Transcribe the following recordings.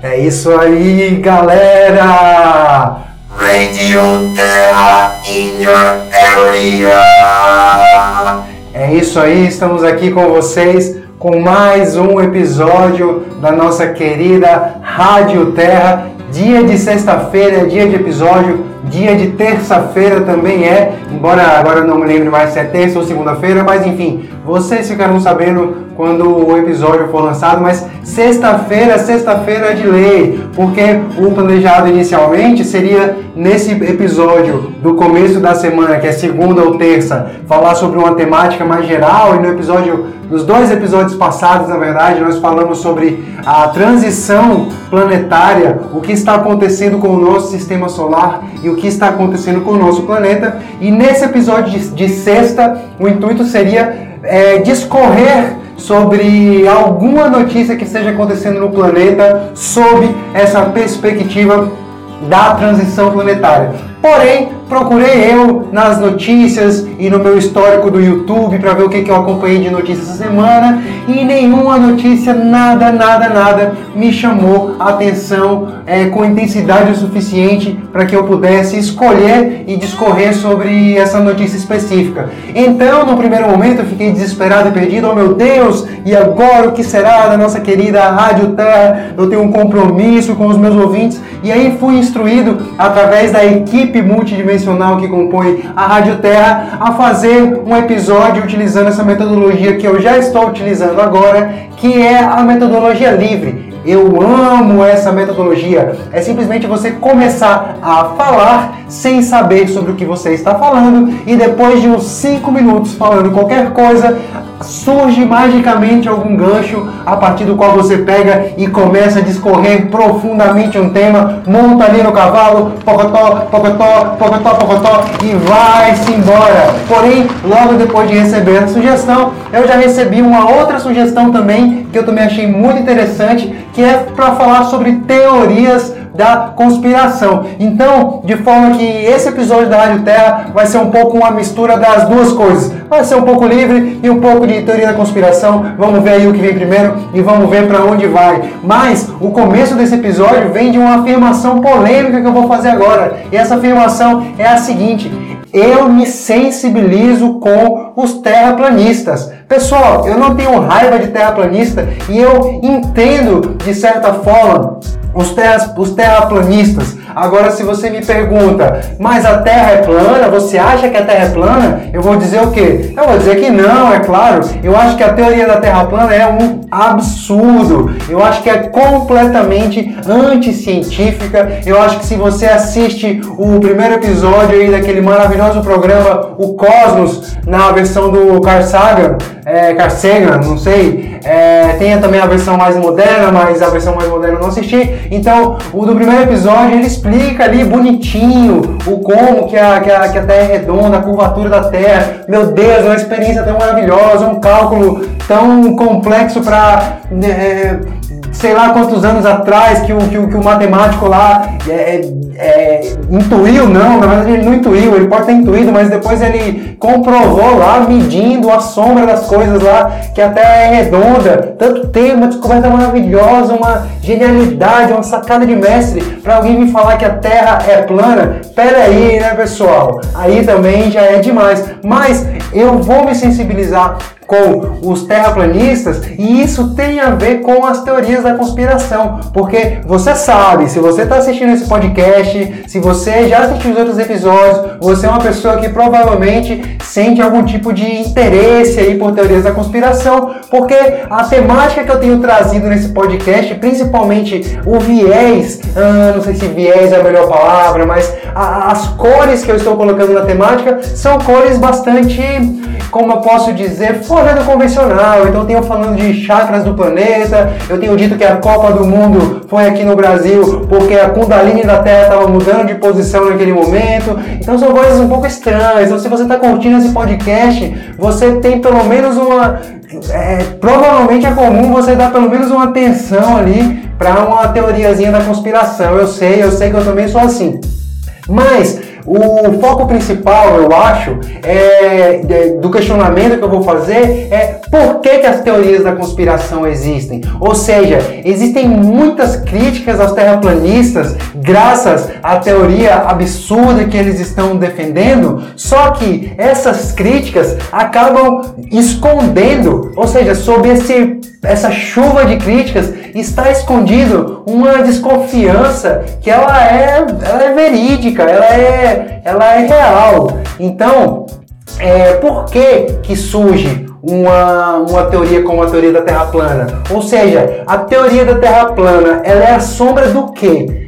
É isso aí, galera! Radio Terra in your area. É isso aí, estamos aqui com vocês com mais um episódio da nossa querida Rádio Terra. Dia de sexta-feira, dia de episódio, dia de terça-feira também é, embora agora não me lembre mais se é terça ou segunda-feira, mas enfim, vocês ficarão sabendo quando o episódio for lançado, mas sexta-feira, sexta-feira é de lei, porque o planejado inicialmente seria nesse episódio do começo da semana, que é segunda ou terça, falar sobre uma temática mais geral e no episódio nos dois episódios passados, na verdade, nós falamos sobre a transição planetária, o que está acontecendo com o nosso sistema solar e o que está acontecendo com o nosso planeta. E nesse episódio de, de sexta, o intuito seria é, discorrer sobre alguma notícia que esteja acontecendo no planeta sob essa perspectiva da transição planetária. Porém, procurei eu nas notícias e no meu histórico do YouTube para ver o que, que eu acompanhei de notícias essa semana e nenhuma notícia, nada, nada, nada me chamou a atenção é, com intensidade o suficiente para que eu pudesse escolher e discorrer sobre essa notícia específica. Então, no primeiro momento, eu fiquei desesperado e perdido. Oh meu Deus, e agora o que será da nossa querida Rádio Terra? Eu tenho um compromisso com os meus ouvintes e aí fui instruído através da equipe multidimensional que compõe a Rádio Terra a fazer um episódio utilizando essa metodologia que eu já estou utilizando agora, que é a metodologia livre. Eu amo essa metodologia. É simplesmente você começar a falar sem saber sobre o que você está falando e depois de uns 5 minutos falando qualquer coisa, surge magicamente algum gancho a partir do qual você pega e começa a discorrer profundamente um tema, monta ali no cavalo, pocotó, pocotó, pocotó, pocotó e vai-se embora. Porém, logo depois de receber a sugestão, eu já recebi uma outra sugestão também que eu também achei muito interessante, que é para falar sobre teorias da conspiração. Então, de forma que esse episódio da Rádio Terra vai ser um pouco uma mistura das duas coisas. Vai ser um pouco livre e um pouco de teoria da conspiração. Vamos ver aí o que vem primeiro e vamos ver para onde vai. Mas o começo desse episódio vem de uma afirmação polêmica que eu vou fazer agora. E essa afirmação é a seguinte: eu me sensibilizo com os terraplanistas. Pessoal, eu não tenho raiva de terraplanista e eu entendo de certa forma os, terras, os terraplanistas. Agora, se você me pergunta, mas a Terra é plana? Você acha que a Terra é plana? Eu vou dizer o quê? Eu vou dizer que não, é claro. Eu acho que a teoria da Terra plana é um absurdo. Eu acho que é completamente anticientífica. Eu acho que se você assiste o primeiro episódio aí daquele maravilhoso programa O Cosmos, na versão do Carl Sagan, é, Carl Sagan, não sei, é, tem também a versão mais moderna, mas a versão mais moderna eu não assisti. Então, o do primeiro episódio ele explica ali bonitinho o como que a, que a, que a Terra é redonda, a curvatura da Terra. Meu Deus, é uma experiência tão maravilhosa, um cálculo tão complexo para é, sei lá quantos anos atrás que o, que o, que o matemático lá é, é, é, intuiu, não, na verdade ele não intuiu, ele pode ter intuído, mas depois ele comprovou lá, medindo a sombra das coisas lá, que a Terra é redonda. Tanto tem uma descoberta maravilhosa, uma genialidade, uma sacada de mestre, para alguém me falar que a Terra é plana. Pera aí, né, pessoal? Aí também já é demais. Mas eu vou me sensibilizar com os terraplanistas e isso tem a ver com as teorias da conspiração, porque você sabe, se você está assistindo esse podcast, se você já assistiu os outros episódios, você é uma pessoa que provavelmente sente algum tipo de interesse aí por teorias da conspiração, porque a temática que eu tenho trazido nesse podcast, principalmente o viés, ah, não sei se viés é a melhor palavra, mas a, as cores que eu estou colocando na temática são cores bastante como eu posso dizer, do convencional. Então eu tenho falando de chakras do planeta, eu tenho dito que a Copa do Mundo foi aqui no Brasil porque a Kundalini da Terra estava mudando de posição naquele momento. Então são coisas um pouco estranhas. Então se você está curtindo esse podcast, você tem pelo menos uma... É, provavelmente é comum você dar pelo menos uma atenção ali para uma teoriazinha da conspiração. Eu sei, eu sei que eu também sou assim. Mas o foco principal, eu acho, é, do questionamento que eu vou fazer é por que, que as teorias da conspiração existem. Ou seja, existem muitas críticas aos terraplanistas graças à teoria absurda que eles estão defendendo, só que essas críticas acabam escondendo, ou seja, sob esse, essa chuva de críticas está escondido uma desconfiança que ela é, ela é verídica, ela é, ela é real. Então, é, por que, que surge uma, uma teoria como a teoria da Terra plana? Ou seja, a teoria da Terra plana ela é a sombra do quê?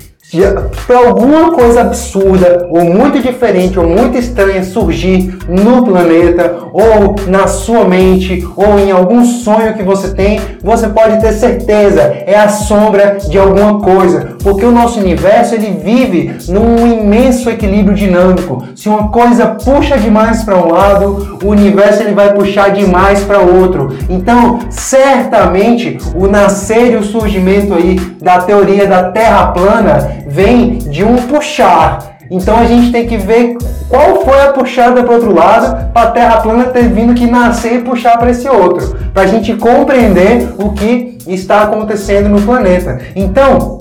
Para alguma coisa absurda, ou muito diferente, ou muito estranha surgir no planeta, ou na sua mente, ou em algum sonho que você tem, você pode ter certeza, é a sombra de alguma coisa, porque o nosso universo ele vive num imenso equilíbrio dinâmico. Se uma coisa puxa demais para um lado, o universo ele vai puxar demais para outro. Então, certamente, o nascer e o surgimento aí da teoria da Terra plana vem de um puxar. Então a gente tem que ver qual foi a puxada para outro lado para a Terra plana ter vindo que nascer e puxar para esse outro, para a gente compreender o que está acontecendo no planeta. Então,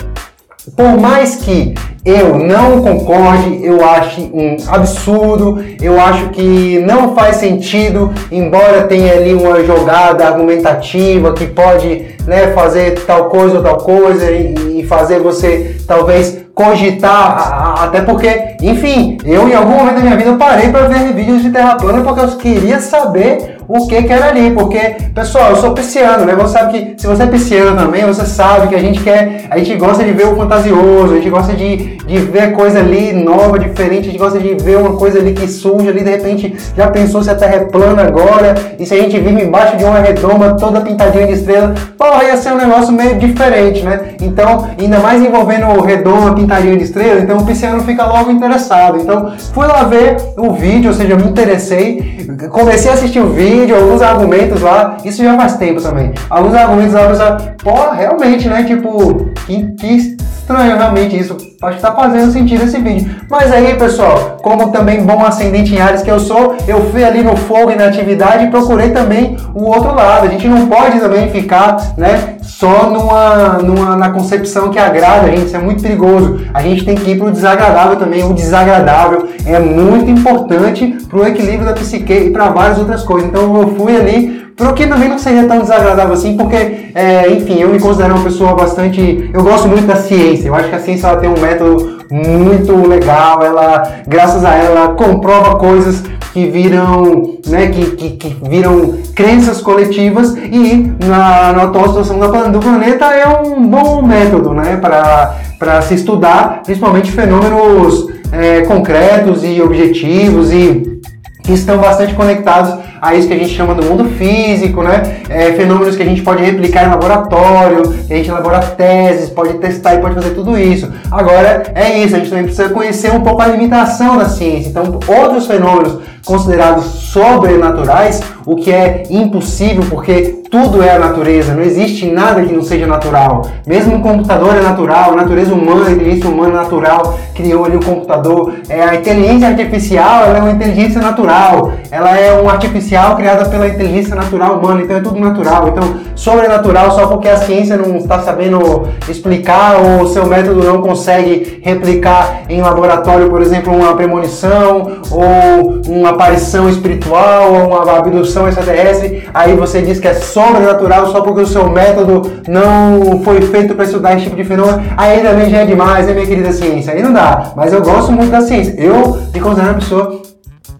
por mais que eu não concorde, eu acho um absurdo, eu acho que não faz sentido, embora tenha ali uma jogada argumentativa que pode né, fazer tal coisa ou tal coisa e, e fazer você talvez cogitar, até porque, enfim, eu em algum momento da minha vida parei para ver vídeos de terra plana porque eu queria saber o que que era ali, porque, pessoal, eu sou pisciano, né? Você sabe que se você é pisciano também, você sabe que a gente quer, a gente gosta de ver o fantasioso, a gente gosta de, de ver coisa ali nova, diferente, a gente gosta de ver uma coisa ali que surge ali, de repente, já pensou se a Terra é plana agora, e se a gente vive embaixo de uma redoma toda pintadinha de estrela, porra, ia ser um negócio meio diferente, né? Então, ainda mais envolvendo redoma, pintadinha de estrela, então o pisciano fica logo interessado. Então, fui lá ver o vídeo, ou seja, me interessei, comecei a assistir o vídeo, vídeo, alguns argumentos lá, isso já faz tempo também. Alguns argumentos lá, pô, realmente, né? Tipo, que, que estranho realmente isso. Acho que tá fazendo sentido esse vídeo. Mas aí, pessoal, como também bom ascendente em Ares que eu sou, eu fui ali no fogo e na atividade e procurei também o outro lado. A gente não pode também ficar, né, só numa, numa na concepção que agrada a gente, isso é muito perigoso. A gente tem que ir pro desagradável também. O desagradável é muito importante pro equilíbrio da psique e para várias outras coisas. Então eu fui ali pro que também não seria tão desagradável assim, porque, é, enfim, eu me considero uma pessoa bastante. Eu gosto muito da ciência. Eu acho que a ciência ela tem um método muito legal, ela, graças a ela, comprova coisas que viram, né, que, que, que viram crenças coletivas e na, na atual situação do planeta é um bom método, né, para se estudar, principalmente fenômenos é, concretos e objetivos e que estão bastante conectados a isso que a gente chama do mundo físico, né? É, fenômenos que a gente pode replicar em laboratório, a gente elabora teses, pode testar e pode fazer tudo isso. Agora, é isso, a gente também precisa conhecer um pouco a limitação da ciência. Então, outros fenômenos considerados sobrenaturais, o que é impossível porque tudo é a natureza, não existe nada que não seja natural. Mesmo o computador é natural, a natureza humana, a inteligência humana natural criou ali o computador. É, a inteligência artificial ela é uma inteligência natural, ela é um artificial criada pela inteligência natural humana, então é tudo natural. Então, sobrenatural só porque a ciência não está sabendo explicar ou o seu método não consegue replicar em laboratório, por exemplo, uma premonição ou uma aparição espiritual ou uma abdução extraterrestre, aí você diz que é sobrenatural só porque o seu método não foi feito para estudar esse tipo de fenômeno, aí também já é demais, né, minha querida ciência? Aí não dá. Mas eu gosto muito da ciência. Eu me considero uma pessoa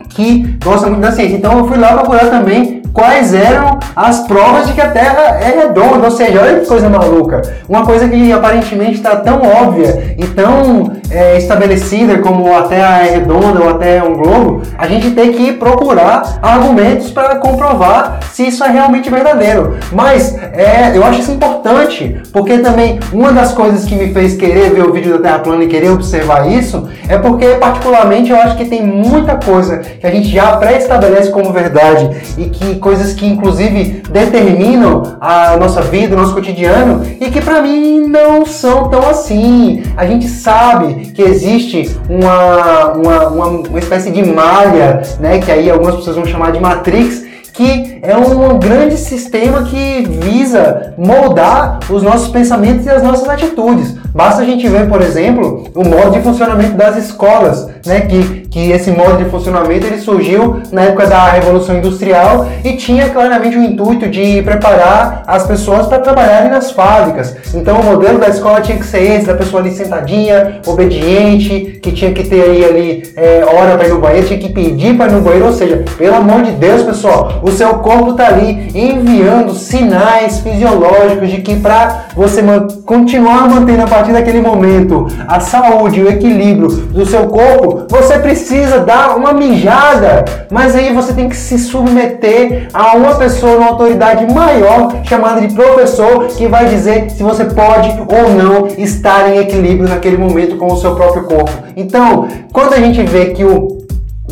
que gosta muito da ciência. Então eu fui lá procurar também quais eram as provas de que a Terra é redonda. Ou seja, olha que coisa maluca. Uma coisa que aparentemente está tão óbvia e tão é, estabelecida como a Terra é redonda ou a Terra é um globo, a gente tem que procurar argumentos para comprovar se isso é realmente verdadeiro. Mas é, eu acho isso importante, porque também uma das coisas que me fez querer ver o vídeo da Terra plana e querer observar isso é porque, particularmente, eu acho que tem muita coisa que a gente já pré-estabelece como verdade e que coisas que inclusive determinam a nossa vida, o nosso cotidiano e que para mim não são tão assim. A gente sabe que existe uma, uma, uma, uma espécie de malha, né, que aí algumas pessoas vão chamar de matrix, que é um grande sistema que visa moldar os nossos pensamentos e as nossas atitudes. Basta a gente ver, por exemplo, o modo de funcionamento das escolas, né? Que, que esse modo de funcionamento ele surgiu na época da Revolução Industrial e tinha claramente o intuito de preparar as pessoas para trabalharem nas fábricas. Então o modelo da escola tinha que ser esse, da pessoa ali sentadinha, obediente, que tinha que ter aí ali é, hora para ir no banheiro, tinha que pedir para ir no banheiro, ou seja, pelo amor de Deus, pessoal, o seu corpo está ali enviando sinais fisiológicos de que para você continuar mantendo a partir daquele momento a saúde, o equilíbrio do seu corpo, você precisa dar uma mijada. Mas aí você tem que se submeter a uma pessoa, uma autoridade maior, chamada de professor, que vai dizer se você pode ou não estar em equilíbrio naquele momento com o seu próprio corpo. Então, quando a gente vê que o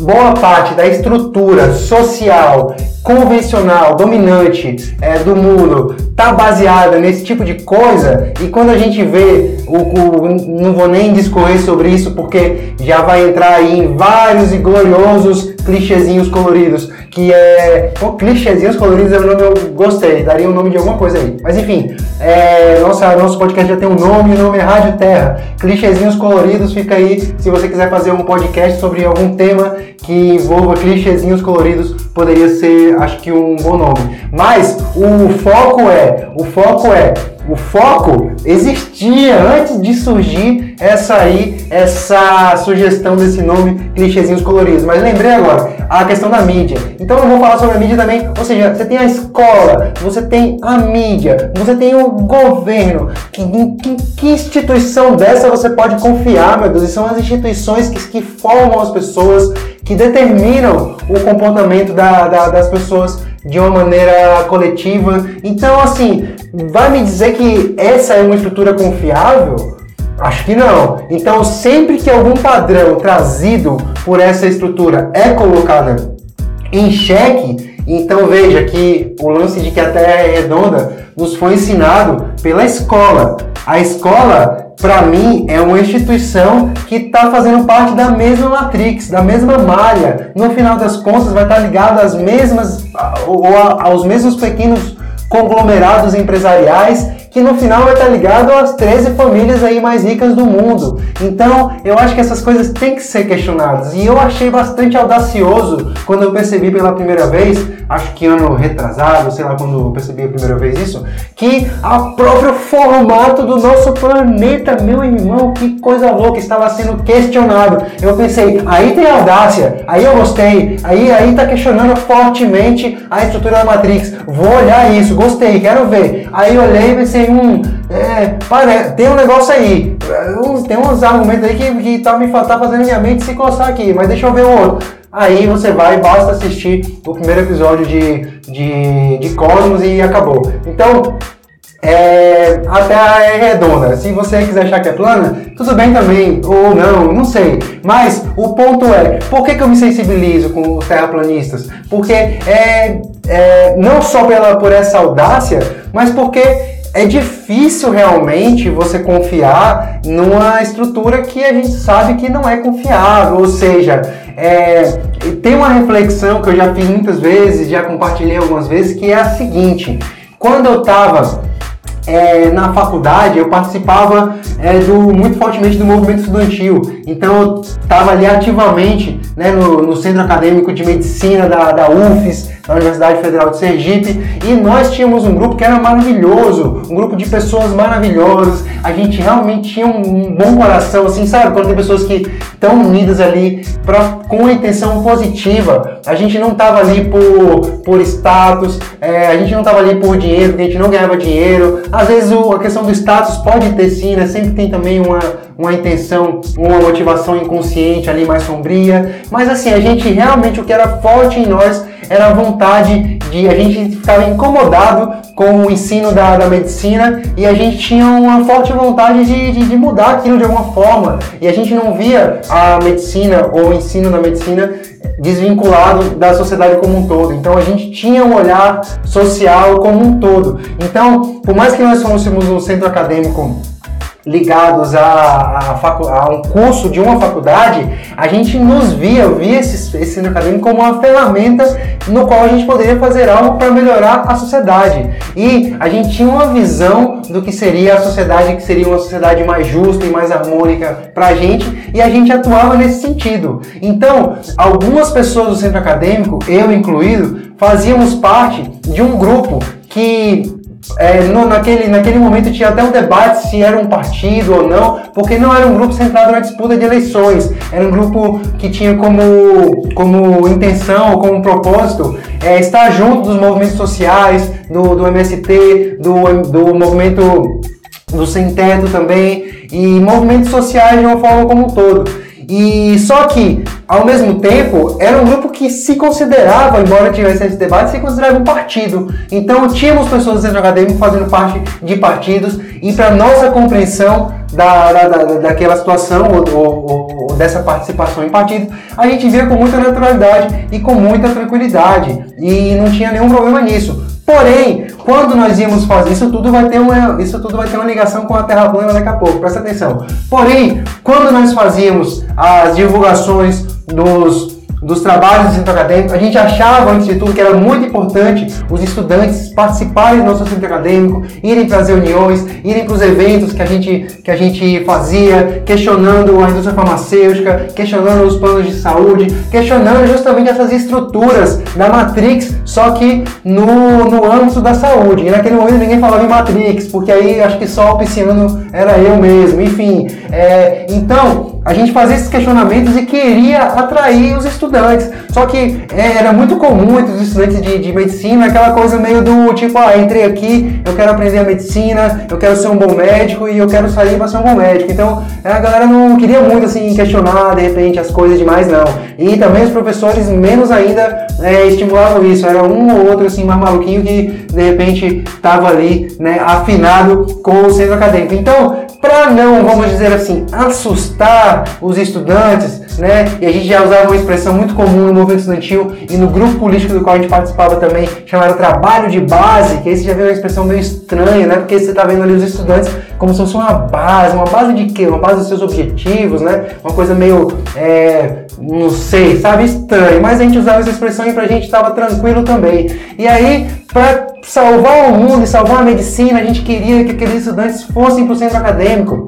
boa parte da estrutura social convencional, dominante é, do mundo está baseada nesse tipo de coisa e quando a gente vê o, o, não vou nem discorrer sobre isso porque já vai entrar aí em vários e gloriosos clichêzinhos coloridos que é pô, clichêzinhos coloridos é o nome eu gostei daria o um nome de alguma coisa aí. Mas enfim é, nossa, nosso podcast já tem um nome o nome é Rádio Terra. Clichêzinhos coloridos fica aí se você quiser fazer um podcast sobre algum tema que envolva clichêzinhos coloridos poderia ser acho que um bom nome. Mas o foco é, o foco é, o foco existia antes de surgir essa aí, essa sugestão desse nome clichêzinhos coloridos. Mas lembrei agora, a questão da mídia. Então eu vou falar sobre a mídia também, ou seja, você tem a escola, você tem a mídia, você tem o governo. Que, que, que instituição dessa você pode confiar, meu Deus? E são as instituições que, que formam as pessoas, que determinam o comportamento da, da, das pessoas de uma maneira coletiva. Então, assim, vai me dizer que essa é uma estrutura confiável? Acho que não. Então, sempre que algum padrão trazido por essa estrutura é colocado em xeque, então veja que o lance de que a Terra é redonda nos foi ensinado pela escola. A escola para mim, é uma instituição que está fazendo parte da mesma matrix, da mesma malha. No final das contas, vai estar tá ligado às mesmas, ou aos mesmos pequenos conglomerados empresariais que no final vai estar ligado às 13 famílias aí mais ricas do mundo. Então, eu acho que essas coisas têm que ser questionadas. E eu achei bastante audacioso quando eu percebi pela primeira vez, acho que ano retrasado, sei lá quando eu percebi a primeira vez isso, que a próprio formato do nosso planeta, meu irmão, que coisa louca, estava sendo questionado. Eu pensei, aí tem audácia, aí eu gostei, aí aí tá questionando fortemente a estrutura da Matrix. Vou olhar isso, gostei, quero ver. Aí olhei e pensei assim, um. É, pare... tem um negócio aí. Tem uns argumentos aí que, que tá me tá fazendo minha mente se coçar aqui, mas deixa eu ver o outro. Aí você vai, basta assistir o primeiro episódio de, de, de Cosmos e acabou. Então, é, a Terra é redonda. Se você quiser achar que é plana, tudo bem também, ou não, não sei. Mas o ponto é, por que, que eu me sensibilizo com os terraplanistas? Porque é, é não só pela, por essa audácia, mas porque é difícil realmente você confiar numa estrutura que a gente sabe que não é confiável. Ou seja, é, tem uma reflexão que eu já fiz muitas vezes, já compartilhei algumas vezes, que é a seguinte: quando eu estava é, na faculdade eu participava é, do, muito fortemente do movimento estudantil. Então eu estava ali ativamente né, no, no, centro acadêmico de medicina da, da UFES, da Universidade Federal de Sergipe, e nós tínhamos um grupo que era maravilhoso, um grupo de pessoas maravilhosas. A gente realmente tinha um, bom coração, assim, sabe? Quando tem pessoas que estão unidas ali pra, com uma intenção positiva. A gente não estava ali por, por status, é, a gente não estava ali por dinheiro, porque a gente não ganhava dinheiro. Às vezes o, a questão do status pode ter sim, né? Sempre tem também uma, uma intenção, uma motivação inconsciente ali mais sombria. Mas assim, a gente realmente o que era forte em nós era a vontade de. A gente ficava incomodado com o ensino da, da medicina e a gente tinha uma forte vontade de, de, de, mudar aquilo de alguma forma. E a gente não via a medicina ou o ensino da medicina desvinculado da sociedade como um todo. Então a gente tinha um olhar social como um todo. Então, por mais que nós fôssemos um centro acadêmico ligados a, a, a, um curso de uma faculdade, a gente nos via, via esse, esse centro acadêmico como uma ferramenta no qual a gente poderia fazer algo para melhorar a sociedade. E a gente tinha uma visão do que seria a sociedade, que seria uma sociedade mais justa e mais harmônica para a gente, e a gente atuava nesse sentido. Então, algumas pessoas do centro acadêmico, eu incluído, fazíamos parte de um grupo que é, no, naquele, naquele momento tinha até um debate se era um partido ou não, porque não era um grupo centrado na disputa de eleições, era um grupo que tinha como, como intenção, como propósito, é, estar junto dos movimentos sociais, do, do MST, do, do movimento do Sem Teto também, e movimentos sociais de uma forma como um todo. E só que, ao mesmo tempo, era um grupo que se considerava, embora tivesse esse debate, se considerava um partido. Então tínhamos pessoas do centro acadêmico fazendo parte de partidos e para nossa compreensão da, da, da, daquela situação ou, ou, ou, dessa participação em partidos, a gente via com muita naturalidade e com muita tranquilidade. E não tinha nenhum problema nisso. Porém, quando nós íamos fazer isso tudo vai ter uma isso tudo vai ter uma ligação com a Terra plana daqui a pouco. Presta atenção. Porém, quando nós fazíamos as divulgações dos dos trabalhos do centro acadêmico, a gente achava, antes de tudo, que era muito importante os estudantes participarem do nosso centro acadêmico, irem para as reuniões, irem para os eventos que a, gente, que a gente fazia, questionando a indústria farmacêutica, questionando os planos de saúde, questionando justamente essas estruturas da Matrix, só que no, no âmbito da saúde. E naquele momento ninguém falava em Matrix, porque aí acho que só o pisciano era eu mesmo, enfim. É, então, a gente fazia esses questionamentos e queria atrair os estudantes. Só que é, era muito comum entre os estudantes de, de, medicina aquela coisa meio do tipo, ah, entrei aqui, eu quero aprender a medicina, eu quero ser um bom médico e eu quero sair para ser um bom médico. Então a galera não queria muito assim questionar de repente as coisas demais, não. E também os professores menos ainda é, estimulavam isso. Era um ou outro assim mais maluquinho que de repente estava ali, né, afinado com o centro acadêmico. Então, para não, vamos dizer assim, assustar os estudantes, né? E a gente já usava uma expressão muito comum no movimento estudantil e no grupo político do qual a gente participava também, chamado trabalho de base, que aí você já vê uma expressão meio estranha, né? Porque você está vendo ali os estudantes como se fosse uma base, uma base de quê? Uma base dos seus objetivos, né? Uma coisa meio, é, não sei, sabe? Estranho. Mas a gente usava essa expressão e pra gente estava tranquilo também. E aí, para salvar o mundo e salvar a medicina, a gente queria que aqueles estudantes fossem para o centro acadêmico.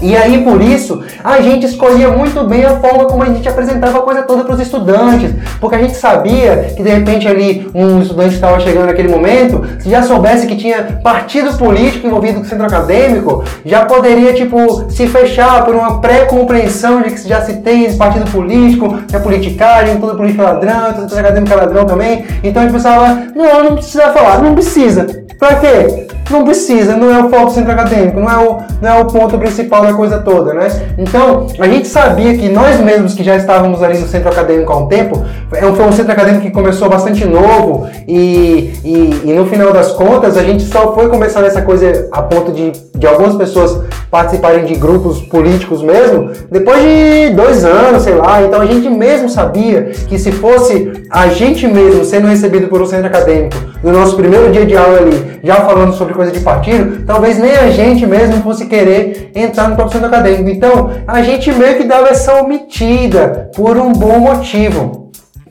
E aí, por isso, a gente escolhia muito bem a forma como a gente apresentava a coisa toda para os estudantes, porque a gente sabia que de repente ali um estudante estava chegando naquele momento, se já soubesse que tinha partido político envolvido com o centro acadêmico, já poderia, tipo, se fechar por uma pré-compreensão de que já se tem esse partido político, que é politicagem, todo político é ladrão, todo centro acadêmico é ladrão também. Então gente pensava, não, não precisa falar, não precisa. Pra quê? Não precisa, não é o foco do centro acadêmico, não é o, não é o ponto principal da coisa toda, né? Então, a gente sabia que nós mesmos que já estávamos ali no centro acadêmico há um tempo, é foi um centro acadêmico que começou bastante novo e, e, e no final das contas a gente só foi começar essa coisa a ponto de, de algumas pessoas participarem de grupos políticos mesmo, depois de dois anos, sei lá. Então a gente mesmo sabia que se fosse a gente mesmo sendo recebido por um centro acadêmico no nosso primeiro dia de aula ali, já falando sobre coisa de partido, talvez nem a gente mesmo fosse querer entrar no próprio centro acadêmico. Então a gente meio que dava essa omitida por um bom motivo.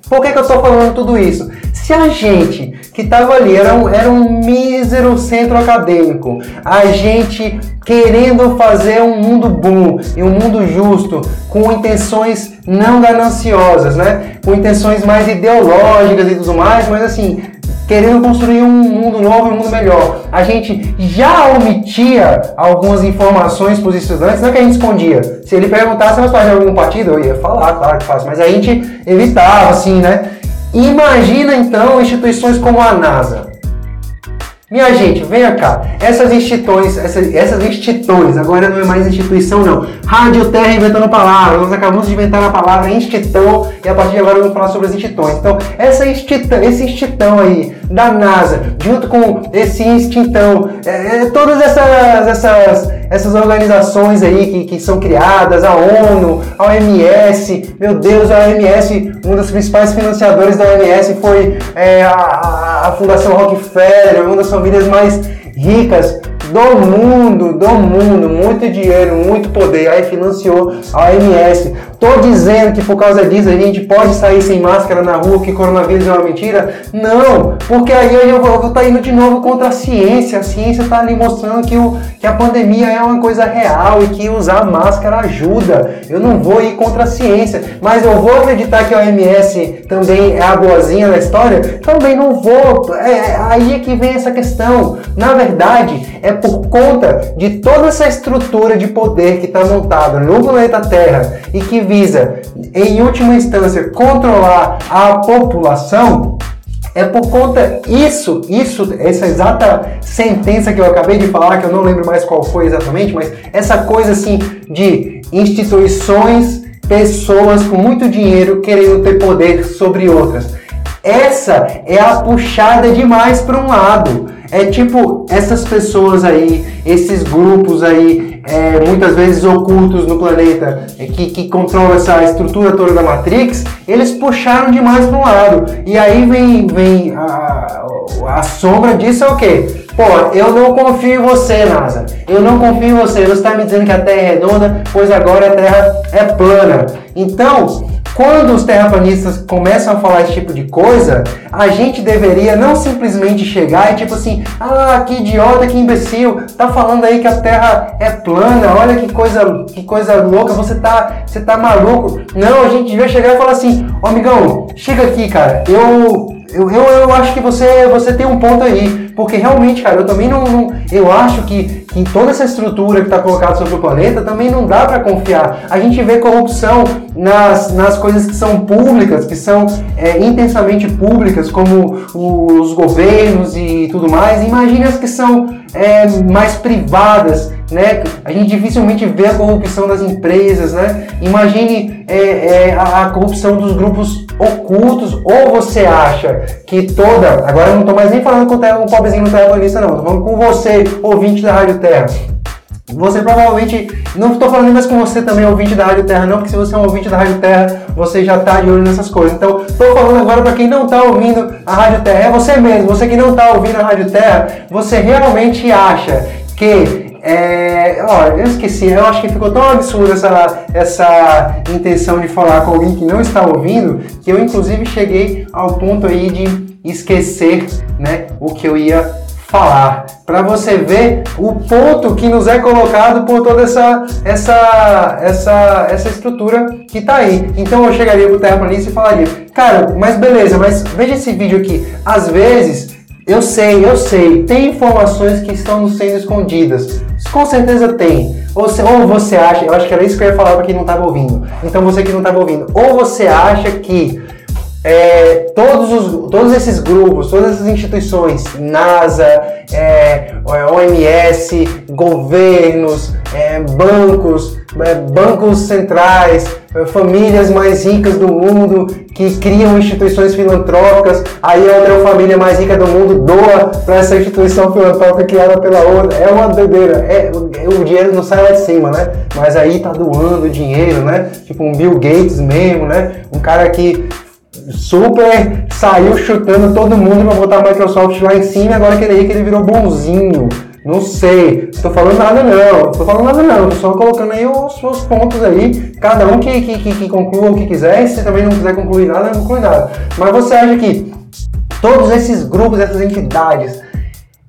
Por que, que eu estou falando tudo isso? Se a gente que estava ali era um, era um mísero centro acadêmico, a gente querendo fazer um mundo bom e um mundo justo, com intenções não gananciosas, né? Com intenções mais ideológicas e tudo mais, mas assim, querendo construir um mundo novo, um mundo melhor. A gente já omitia algumas informações para os estudantes, não é que a gente escondia. Se ele perguntasse, nós fazemos algum partido? Eu ia falar, claro que faz, mas a gente evitava, assim, né? Imagina então instituições como a NASA. Minha gente, venha cá. Essas instituições, essas, essas instituições, agora não é mais instituição não. Rádio Terra inventando palavras. Nós acabamos de inventar a palavra instituição e a partir de agora vamos falar sobre as instituições. Então, essa instituição, esse instituição aí da NASA, junto com esse instituição, é, é, todas essas, essas, essas organizações aí que, que são criadas, a ONU, a OMS, meu Deus, a OMS, um dos principais financiadores da OMS foi é, a, Fundação Rockefeller, uma das famílias mais ricas do mundo, do mundo, muito dinheiro, muito poder, aí financiou a OMS. Tô dizendo que por causa disso a gente pode sair sem máscara na rua, que coronavírus é uma mentira? Não, porque aí eu vou estar tá indo de novo contra a ciência. A ciência está ali mostrando que, o, que a pandemia é uma coisa real e que usar máscara ajuda. Eu não vou ir contra a ciência, mas eu vou acreditar que a OMS também é a boazinha da história? Também não vou. É, é aí é que vem essa questão. Na verdade, é por conta de toda essa estrutura de poder que está montada no planeta Terra e que visa, em última instância, controlar a população, é por conta isso, isso, essa exata sentença que eu acabei de falar, que eu não lembro mais qual foi exatamente, mas essa coisa assim de instituições, pessoas com muito dinheiro querendo ter poder sobre outras. Essa é a puxada demais para um lado. É tipo essas pessoas aí, esses grupos aí, é, muitas vezes ocultos no planeta, é, que, que controlam essa estrutura toda da Matrix, eles puxaram demais para um lado. E aí vem, vem a, a sombra disso é o quê? Pô, eu não confio em você, NASA. Eu não confio em você. Você está me dizendo que a Terra é redonda, pois agora a Terra é plana. Então, quando os terraplanistas começam a falar esse tipo de coisa, a gente deveria não simplesmente chegar e tipo assim, ah, que idiota, que imbecil, tá falando aí que a Terra é plana, olha que coisa, que coisa louca, você tá, você tá maluco. Não, a gente devia chegar e falar assim, oh, amigão, chega aqui, cara, eu eu, eu, eu acho que você, você tem um ponto aí, porque realmente, cara, eu também não, não eu acho que, que toda essa estrutura que está colocada sobre o planeta também não dá para confiar. A gente vê corrupção nas, nas coisas que são públicas, que são é, intensamente públicas, como os governos e tudo mais. Imagine as que são é, mais privadas, né? A gente dificilmente vê a corrupção das empresas, né? Imagine é, é, a, a, corrupção dos grupos ocultos. Ou você acha que toda. Agora eu não estou mais nem falando com o um pobrezinho no terraplanista, não. Estou falando com você, ouvinte da Rádio Terra. Você provavelmente, não estou falando mais com você também, ouvinte da Rádio Terra, não, porque se você é um ouvinte da Rádio Terra, você já está de olho nessas coisas. Então, estou falando agora para quem não está ouvindo a Rádio Terra, é você mesmo, você que não está ouvindo a Rádio Terra, você realmente acha que é, ó, eu esqueci, eu acho que ficou tão absurdo essa, essa intenção de falar com alguém que não está ouvindo, que eu inclusive cheguei ao ponto aí de esquecer né, o que eu ia falar, para você ver o ponto que nos é colocado por toda essa essa essa essa estrutura que tá aí. Então eu chegaria pro terraplanista e falaria: "Cara, mas beleza, mas veja esse vídeo aqui. Às vezes eu sei, eu sei, tem informações que estão sendo escondidas. Com certeza tem. Ou, ou você acha, eu acho que era isso que eu ia falar para quem não estava ouvindo. Então você que não estava ouvindo, ou você acha que é, todos, os, todos esses grupos, todas essas instituições, NASA, é, OMS, governos, é, bancos, é, bancos centrais, é, famílias mais ricas do mundo que criam instituições filantrópicas, aí a outra família mais rica do mundo doa para essa instituição filantrópica criada pela outra. É uma doideira. É, o dinheiro não sai lá de cima, né? Mas aí tá doando dinheiro, né? Tipo um Bill Gates mesmo, né? Um cara que super saiu chutando todo mundo para botar a Microsoft lá em cima agora que ele, que ele virou bonzinho. Não sei, tô falando nada não, tô falando nada não, tô só colocando aí os, os pontos aí, cada um que, que, que, que conclua o que quiser, se também não quiser concluir nada, não conclui nada. Mas você acha que todos esses grupos, essas entidades,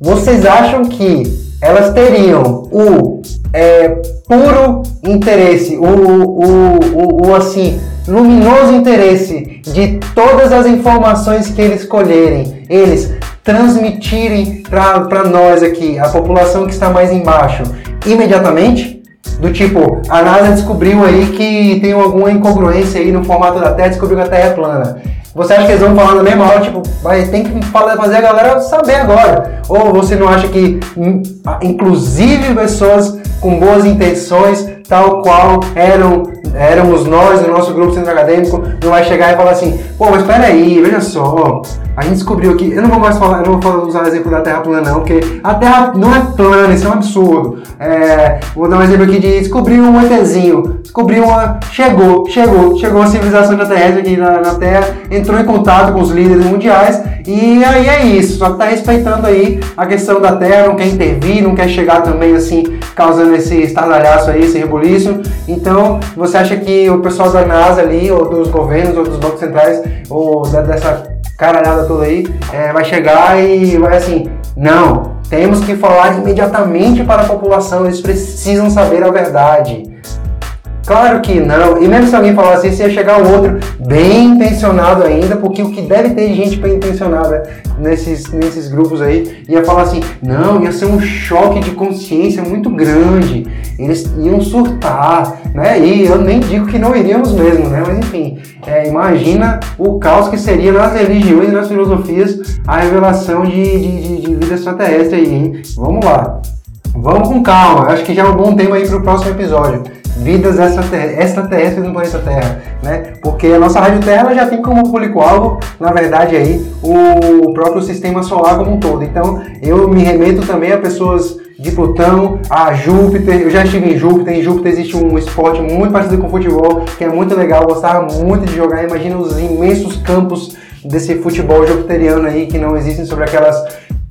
vocês acham que elas teriam o é, puro interesse, o, o, o, o assim, luminoso interesse de todas as informações que eles colherem, eles transmitirem para nós aqui, a população que está mais embaixo, imediatamente? Do tipo, a NASA descobriu aí que tem alguma incongruência aí no formato da Terra, descobriu que a Terra é plana. Você acha que eles vão falar na mesma hora, tipo, vai, tem que fazer a galera saber agora? Ou você não acha que, hum, inclusive, pessoas com boas intenções, tal qual eram éramos nós, o nosso grupo centro acadêmico, não vai chegar e falar assim, pô, mas peraí, veja só, a gente descobriu que. Eu não vou mais falar, eu não vou usar o exemplo da Terra plana, não, porque a Terra não é plana, isso é um absurdo. É, vou dar um exemplo aqui de descobrir um ETzinho. Descobriu uma. Chegou, chegou, chegou a civilização extraterrestre aqui na, na Terra, entrou em contato com os líderes mundiais, e aí é isso. Só que tá respeitando aí a questão da Terra, não quer intervir, não quer chegar também assim, causando esse estardalhaço aí, esse rebuliço. Então, você acha que o pessoal da NASA ali, ou dos governos, ou dos bancos centrais, ou da, dessa caralhada toda aí, é, vai chegar e vai assim, não, temos que falar imediatamente para a população, eles precisam saber a verdade. Claro que não. E mesmo se alguém falasse isso, ia chegar um outro bem intencionado ainda, porque o que deve ter gente bem intencionada nesses, nesses grupos aí ia falar assim: não, ia ser um choque de consciência muito grande. Eles iam surtar, né? E eu nem digo que não iríamos mesmo, né? Mas enfim, é, imagina o caos que seria nas religiões e nas filosofias a revelação de, de, de, de vida extraterrestre aí, hein? Vamos lá. Vamos com calma, acho que já é um bom tema aí para o próximo episódio vidas extraterrestres no planeta Terra, né? Porque a nossa rádio Terra já tem como público-alvo, na verdade, aí, o próprio sistema solar como um todo. Então, eu me remeto também a pessoas de Plutão, a Júpiter. Eu já estive em Júpiter. Em Júpiter existe um esporte muito parecido com futebol, que é muito legal. Eu gostava muito de jogar. Imagina os imensos campos desse futebol jupiteriano aí que não existem sobre aquelas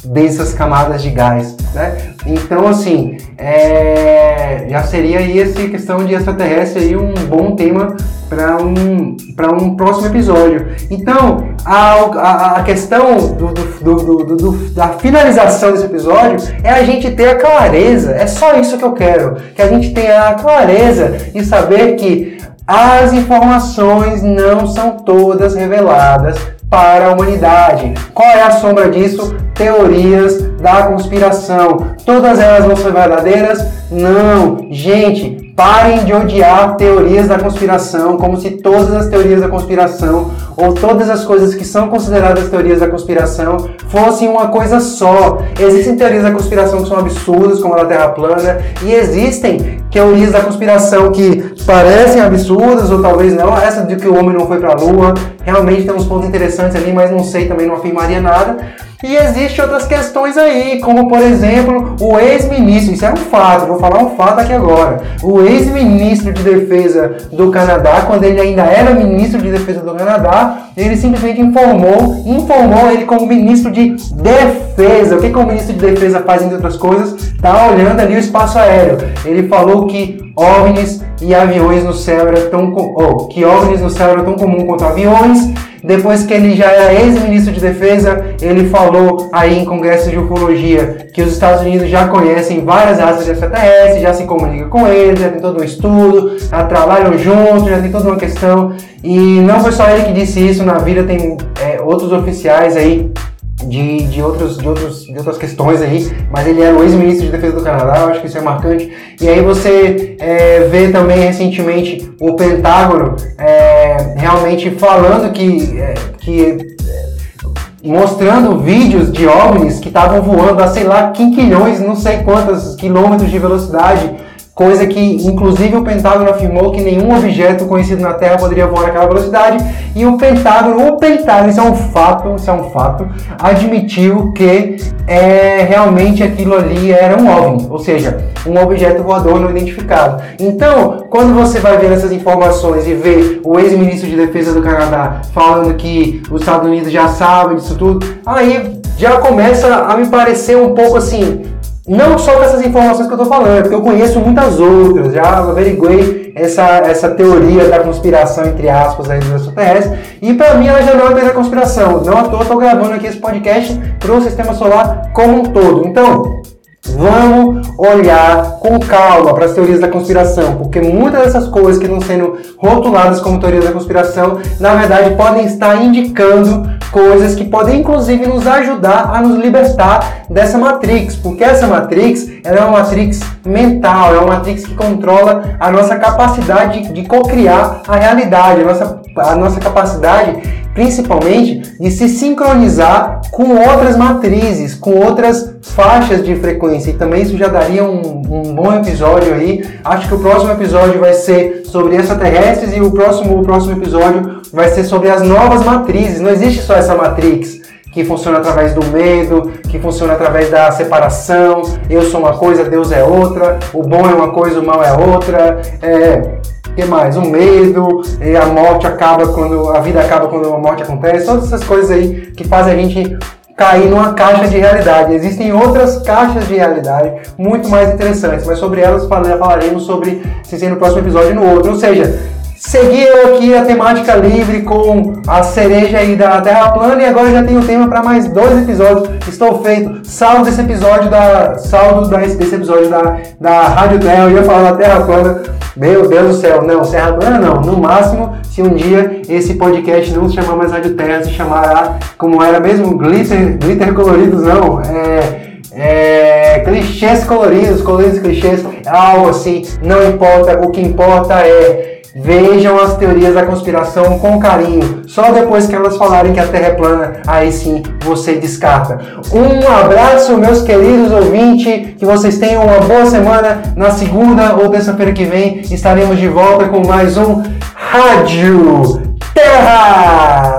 densas camadas de gás, né? Então, assim, é, já seria aí essa questão de extraterrestre aí um bom tema para um, um próximo episódio. Então, a, a, a questão do, do, do, do, da finalização desse episódio é a gente ter a clareza, é só isso que eu quero, que a gente tenha a clareza de saber que as informações não são todas reveladas para a humanidade. Qual é a sombra disso? Teorias da conspiração. Todas elas vão ser verdadeiras? Não. Gente, parem de odiar teorias da conspiração como se todas as teorias da conspiração ou todas as coisas que são consideradas teorias da conspiração fossem uma coisa só. Existem teorias da conspiração que são absurdas, como a da Terra plana, e existem teorias da conspiração que parecem absurdas ou talvez não. Essa de que o homem não foi para a Lua, realmente tem uns pontos interessantes ali, mas não sei, também não afirmaria nada. E existem outras questões aí, como por exemplo, o ex-ministro, isso é um fato, vou falar um fato aqui agora. O ex-ministro de Defesa do Canadá, quando ele ainda era ministro de Defesa do Canadá, ele simplesmente informou, informou ele como ministro de Defesa. O que, que o ministro de Defesa faz, entre outras coisas? Tá olhando ali o espaço aéreo. Ele falou que OVNIs e aviões no céu eram tão, oh, que OVNIs no céu eram tão comum quanto aviões depois que ele já era ex-ministro de defesa, ele falou aí em congresso de ufologia que os Estados Unidos já conhecem várias raças extraterrestres, já se comunicam com eles, já tem todo um estudo, já trabalham juntos, já tem toda uma questão. E não foi só ele que disse isso, na vida tem é, outros oficiais aí de, de, outros, de, outros, de outras questões aí, mas ele era o ex-ministro de defesa do Canadá, eu acho que isso é marcante. E aí você é, vê também recentemente o Pentágono é, realmente falando que, é, que é, mostrando vídeos de OVNIs que estavam voando a sei lá quinquilhões, não sei quantos quilômetros de velocidade coisa que inclusive o Pentágono afirmou que nenhum objeto conhecido na Terra poderia voar naquela velocidade e o Pentágono, o Pentágono, isso é um fato, isso é um fato, admitiu que é, realmente aquilo ali era um OVNI, ou seja, um objeto voador não identificado. Então, quando você vai ver essas informações e vê o ex-ministro de Defesa do Canadá falando que os Estados Unidos já sabem disso tudo, aí já começa a me parecer um pouco assim, não só com essas informações que eu estou falando, porque eu conheço muitas outras, já averiguei essa, essa teoria da conspiração, entre aspas, aí dos extraterrestres, e para mim ela já não é mais a conspiração. Não à toa estou gravando aqui esse podcast para o sistema solar como um todo. Então, Vamos olhar com calma para as teorias da conspiração, porque muitas dessas coisas que estão sendo rotuladas como teorias da conspiração, na verdade podem estar indicando coisas que podem inclusive nos ajudar a nos libertar dessa matrix, porque essa matrix ela é uma matrix mental, é uma matrix que controla a nossa capacidade de, co-criar a realidade, a nossa, a nossa capacidade principalmente de se sincronizar com outras matrizes, com outras faixas de frequência. E também isso já daria um, um bom episódio aí. Acho que o próximo episódio vai ser sobre extraterrestres e o próximo, o próximo episódio vai ser sobre as novas matrizes. Não existe só essa matrix que funciona através do medo, que funciona através da separação. Eu sou uma coisa, Deus é outra. O bom é uma coisa, o mal é outra. É, que mais? O medo, a morte acaba quando a vida acaba quando a morte acontece. Todas essas coisas aí que fazem a gente cair numa caixa de realidade. Existem outras caixas de realidade muito mais interessantes, mas sobre elas falaremos sobre se no próximo episódio e no outro. Ou seja, Segui eu aqui a temática livre com a cereja aí da Terra plana e agora já tenho tema para mais dois episódios. Estou feito. Saldo desse episódio da saldo desse episódio da, da Rádio Terra. Eu ia falar da Terra plana. Meu Deus do céu, não, Terra plana não. No máximo, se um dia esse podcast não se chamar mais Rádio Terra, se chamará como era mesmo glitter, glitter coloridos, não. É é, clichês coloridos, coloridos clichês, algo assim, não importa, o que importa é Vejam as teorias da conspiração com carinho. Só depois que elas falarem que a Terra é plana, aí sim você descarta. Um abraço, meus queridos ouvintes. Que vocês tenham uma boa semana. Na segunda ou terça-feira que vem estaremos de volta com mais um Rádio Terra.